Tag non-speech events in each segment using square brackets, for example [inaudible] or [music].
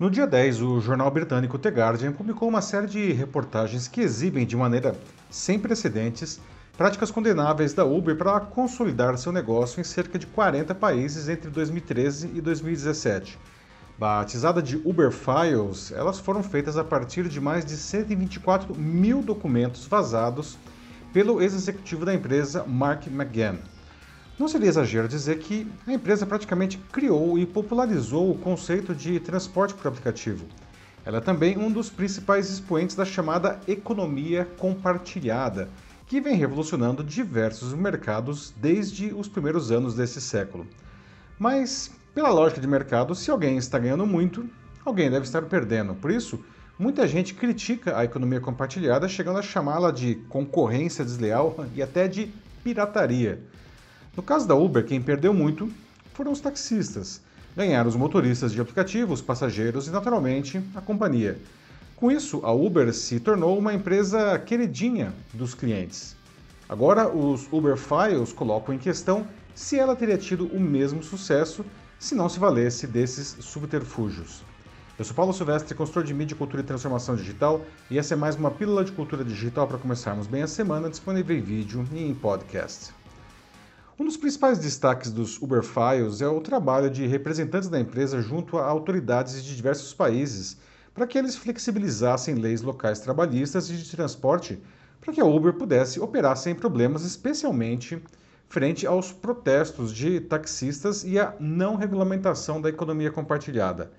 No dia 10, o jornal britânico The Guardian publicou uma série de reportagens que exibem de maneira sem precedentes práticas condenáveis da Uber para consolidar seu negócio em cerca de 40 países entre 2013 e 2017. Batizada de Uber Files, elas foram feitas a partir de mais de 124 mil documentos vazados pelo ex-executivo da empresa Mark McGann. Não seria exagero dizer que a empresa praticamente criou e popularizou o conceito de transporte por aplicativo. Ela é também um dos principais expoentes da chamada economia compartilhada, que vem revolucionando diversos mercados desde os primeiros anos desse século. Mas, pela lógica de mercado, se alguém está ganhando muito, alguém deve estar perdendo. Por isso, muita gente critica a economia compartilhada, chegando a chamá-la de concorrência desleal [laughs] e até de pirataria. No caso da Uber, quem perdeu muito foram os taxistas. Ganharam os motoristas de aplicativos, passageiros e, naturalmente, a companhia. Com isso, a Uber se tornou uma empresa queridinha dos clientes. Agora, os Uber Files colocam em questão se ela teria tido o mesmo sucesso se não se valesse desses subterfúgios. Eu sou Paulo Silvestre, consultor de mídia, cultura e transformação digital, e essa é mais uma pílula de cultura digital para começarmos bem a semana, disponível em vídeo e em podcast. Um dos principais destaques dos Uber Files é o trabalho de representantes da empresa junto a autoridades de diversos países para que eles flexibilizassem leis locais trabalhistas e de transporte para que a Uber pudesse operar sem problemas, especialmente frente aos protestos de taxistas e à não regulamentação da economia compartilhada.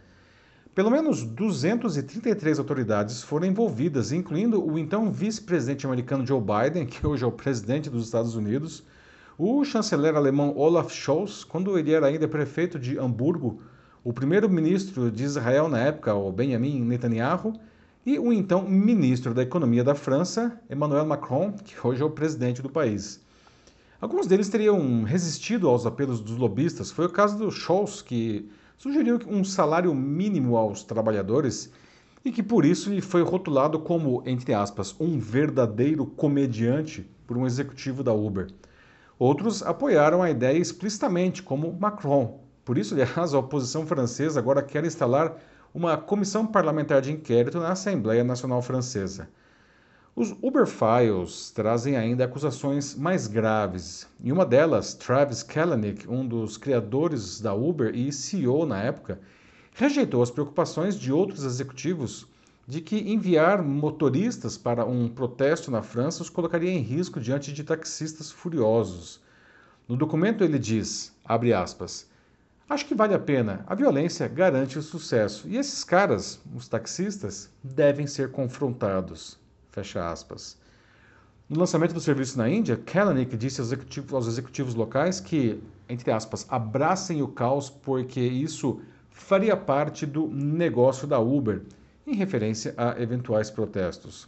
Pelo menos 233 autoridades foram envolvidas, incluindo o então vice-presidente americano Joe Biden, que hoje é o presidente dos Estados Unidos, o chanceler alemão Olaf Scholz, quando ele era ainda prefeito de Hamburgo, o primeiro-ministro de Israel na época, o Benjamin Netanyahu, e o então ministro da Economia da França, Emmanuel Macron, que hoje é o presidente do país. Alguns deles teriam resistido aos apelos dos lobistas. Foi o caso do Scholz, que sugeriu um salário mínimo aos trabalhadores e que por isso lhe foi rotulado como, entre aspas, um verdadeiro comediante por um executivo da Uber. Outros apoiaram a ideia explicitamente, como Macron, por isso, aliás, [laughs] a oposição francesa agora quer instalar uma comissão parlamentar de inquérito na Assembleia Nacional Francesa. Os Uber Files trazem ainda acusações mais graves. Em uma delas, Travis Kalanick, um dos criadores da Uber e CEO na época, rejeitou as preocupações de outros executivos de que enviar motoristas para um protesto na França os colocaria em risco diante de taxistas furiosos. No documento ele diz, abre aspas, Acho que vale a pena. A violência garante o sucesso. E esses caras, os taxistas, devem ser confrontados. Fecha aspas. No lançamento do serviço na Índia, Kalanick disse aos executivos, aos executivos locais que, entre aspas, abracem o caos porque isso faria parte do negócio da Uber, em referência a eventuais protestos.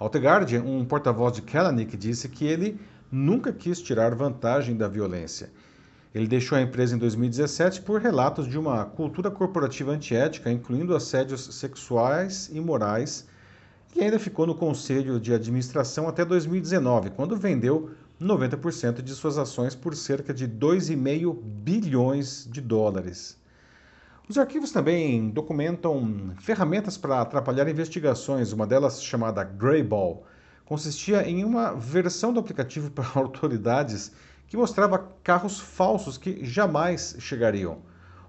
Guardian, um porta-voz de Kalanick disse que ele nunca quis tirar vantagem da violência ele deixou a empresa em 2017 por relatos de uma cultura corporativa antiética, incluindo assédios sexuais e morais, e ainda ficou no conselho de administração até 2019, quando vendeu 90% de suas ações por cerca de 2,5 bilhões de dólares. Os arquivos também documentam ferramentas para atrapalhar investigações, uma delas chamada Greyball, consistia em uma versão do aplicativo para [laughs] autoridades que mostrava carros falsos que jamais chegariam.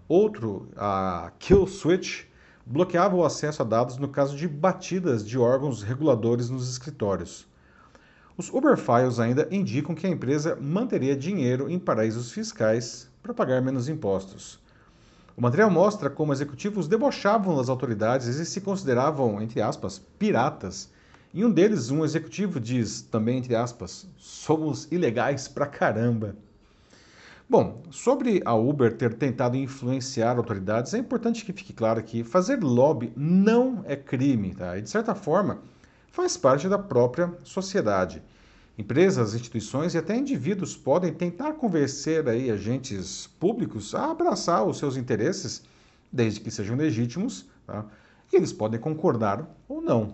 Outro, a Kill Switch, bloqueava o acesso a dados no caso de batidas de órgãos reguladores nos escritórios. Os Uber Files ainda indicam que a empresa manteria dinheiro em paraísos fiscais para pagar menos impostos. O material mostra como executivos debochavam das autoridades e se consideravam, entre aspas, piratas e um deles, um executivo, diz, também entre aspas, somos ilegais pra caramba. Bom, sobre a Uber ter tentado influenciar autoridades, é importante que fique claro que fazer lobby não é crime, tá? E de certa forma faz parte da própria sociedade. Empresas, instituições e até indivíduos podem tentar convencer aí agentes públicos a abraçar os seus interesses, desde que sejam legítimos, tá? e eles podem concordar ou não.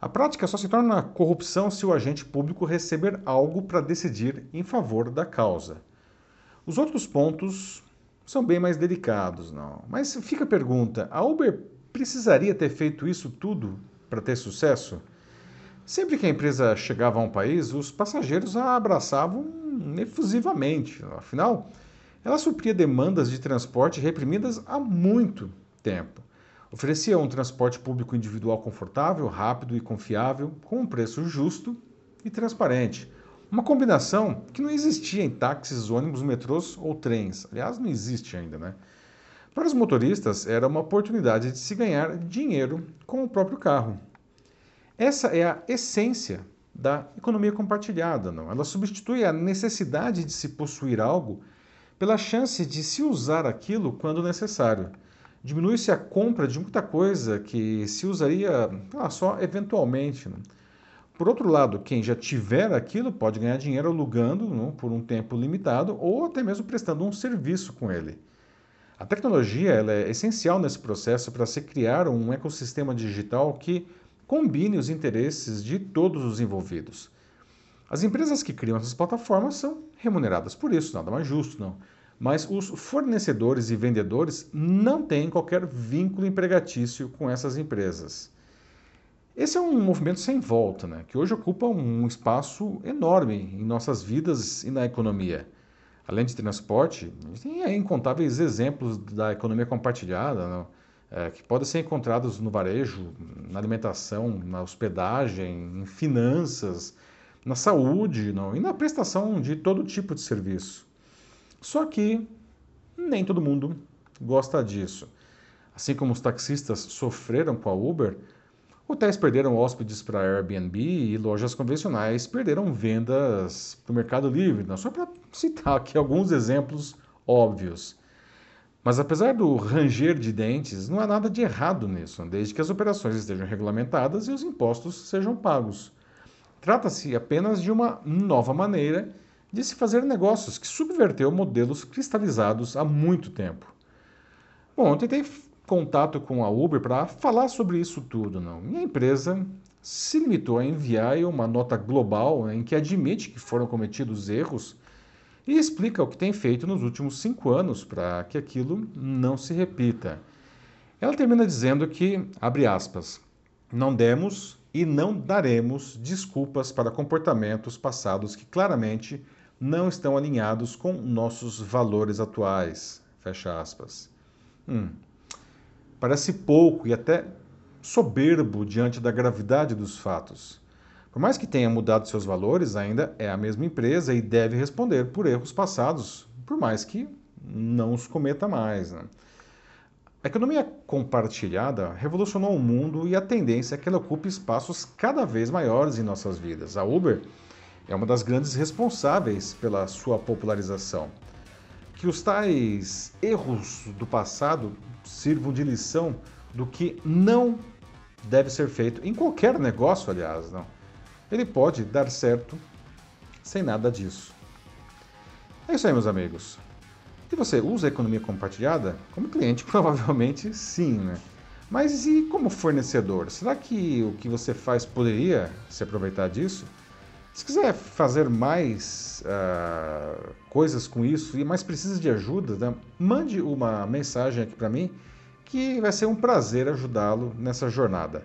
A prática só se torna corrupção se o agente público receber algo para decidir em favor da causa. Os outros pontos são bem mais delicados, não. Mas fica a pergunta: a Uber precisaria ter feito isso tudo para ter sucesso? Sempre que a empresa chegava a um país, os passageiros a abraçavam efusivamente. Afinal, ela supria demandas de transporte reprimidas há muito tempo. Oferecia um transporte público individual confortável, rápido e confiável, com um preço justo e transparente. Uma combinação que não existia em táxis, ônibus, metrôs ou trens. Aliás, não existe ainda, né? Para os motoristas, era uma oportunidade de se ganhar dinheiro com o próprio carro. Essa é a essência da economia compartilhada, não? Ela substitui a necessidade de se possuir algo pela chance de se usar aquilo quando necessário. Diminui-se a compra de muita coisa que se usaria ah, só eventualmente. Não? Por outro lado, quem já tiver aquilo pode ganhar dinheiro alugando não, por um tempo limitado ou até mesmo prestando um serviço com ele. A tecnologia é essencial nesse processo para se criar um ecossistema digital que combine os interesses de todos os envolvidos. As empresas que criam essas plataformas são remuneradas por isso, nada mais justo, não. Mas os fornecedores e vendedores não têm qualquer vínculo empregatício com essas empresas. Esse é um movimento sem volta, né, que hoje ocupa um espaço enorme em nossas vidas e na economia. Além de transporte, a gente tem incontáveis exemplos da economia compartilhada, não? É, que podem ser encontrados no varejo, na alimentação, na hospedagem, em finanças, na saúde não? e na prestação de todo tipo de serviço. Só que nem todo mundo gosta disso. Assim como os taxistas sofreram com a Uber, hotéis perderam hóspedes para Airbnb e lojas convencionais perderam vendas para o Mercado Livre. Não? Só para citar aqui alguns exemplos óbvios. Mas apesar do ranger de dentes, não há nada de errado nisso, desde que as operações estejam regulamentadas e os impostos sejam pagos. Trata-se apenas de uma nova maneira de se fazer negócios que subverteu modelos cristalizados há muito tempo. Bom, eu tentei contato com a Uber para falar sobre isso tudo, não. Minha empresa se limitou a enviar uma nota global em que admite que foram cometidos erros e explica o que tem feito nos últimos cinco anos para que aquilo não se repita. Ela termina dizendo que, abre aspas, não demos e não daremos desculpas para comportamentos passados que claramente não estão alinhados com nossos valores atuais. Fecha aspas. Hum. Parece pouco e até soberbo diante da gravidade dos fatos. Por mais que tenha mudado seus valores, ainda é a mesma empresa e deve responder por erros passados, por mais que não os cometa mais. Né? A economia compartilhada revolucionou o mundo e a tendência é que ela ocupe espaços cada vez maiores em nossas vidas. A Uber é uma das grandes responsáveis pela sua popularização. Que os tais erros do passado sirvam de lição do que não deve ser feito em qualquer negócio, aliás, não ele pode dar certo sem nada disso. É isso aí, meus amigos. E você usa a economia compartilhada? Como cliente, [laughs] provavelmente sim, né? Mas e como fornecedor? Será que o que você faz poderia se aproveitar disso? Se quiser fazer mais uh, coisas com isso e mais precisa de ajuda, né? mande uma mensagem aqui para mim que vai ser um prazer ajudá-lo nessa jornada.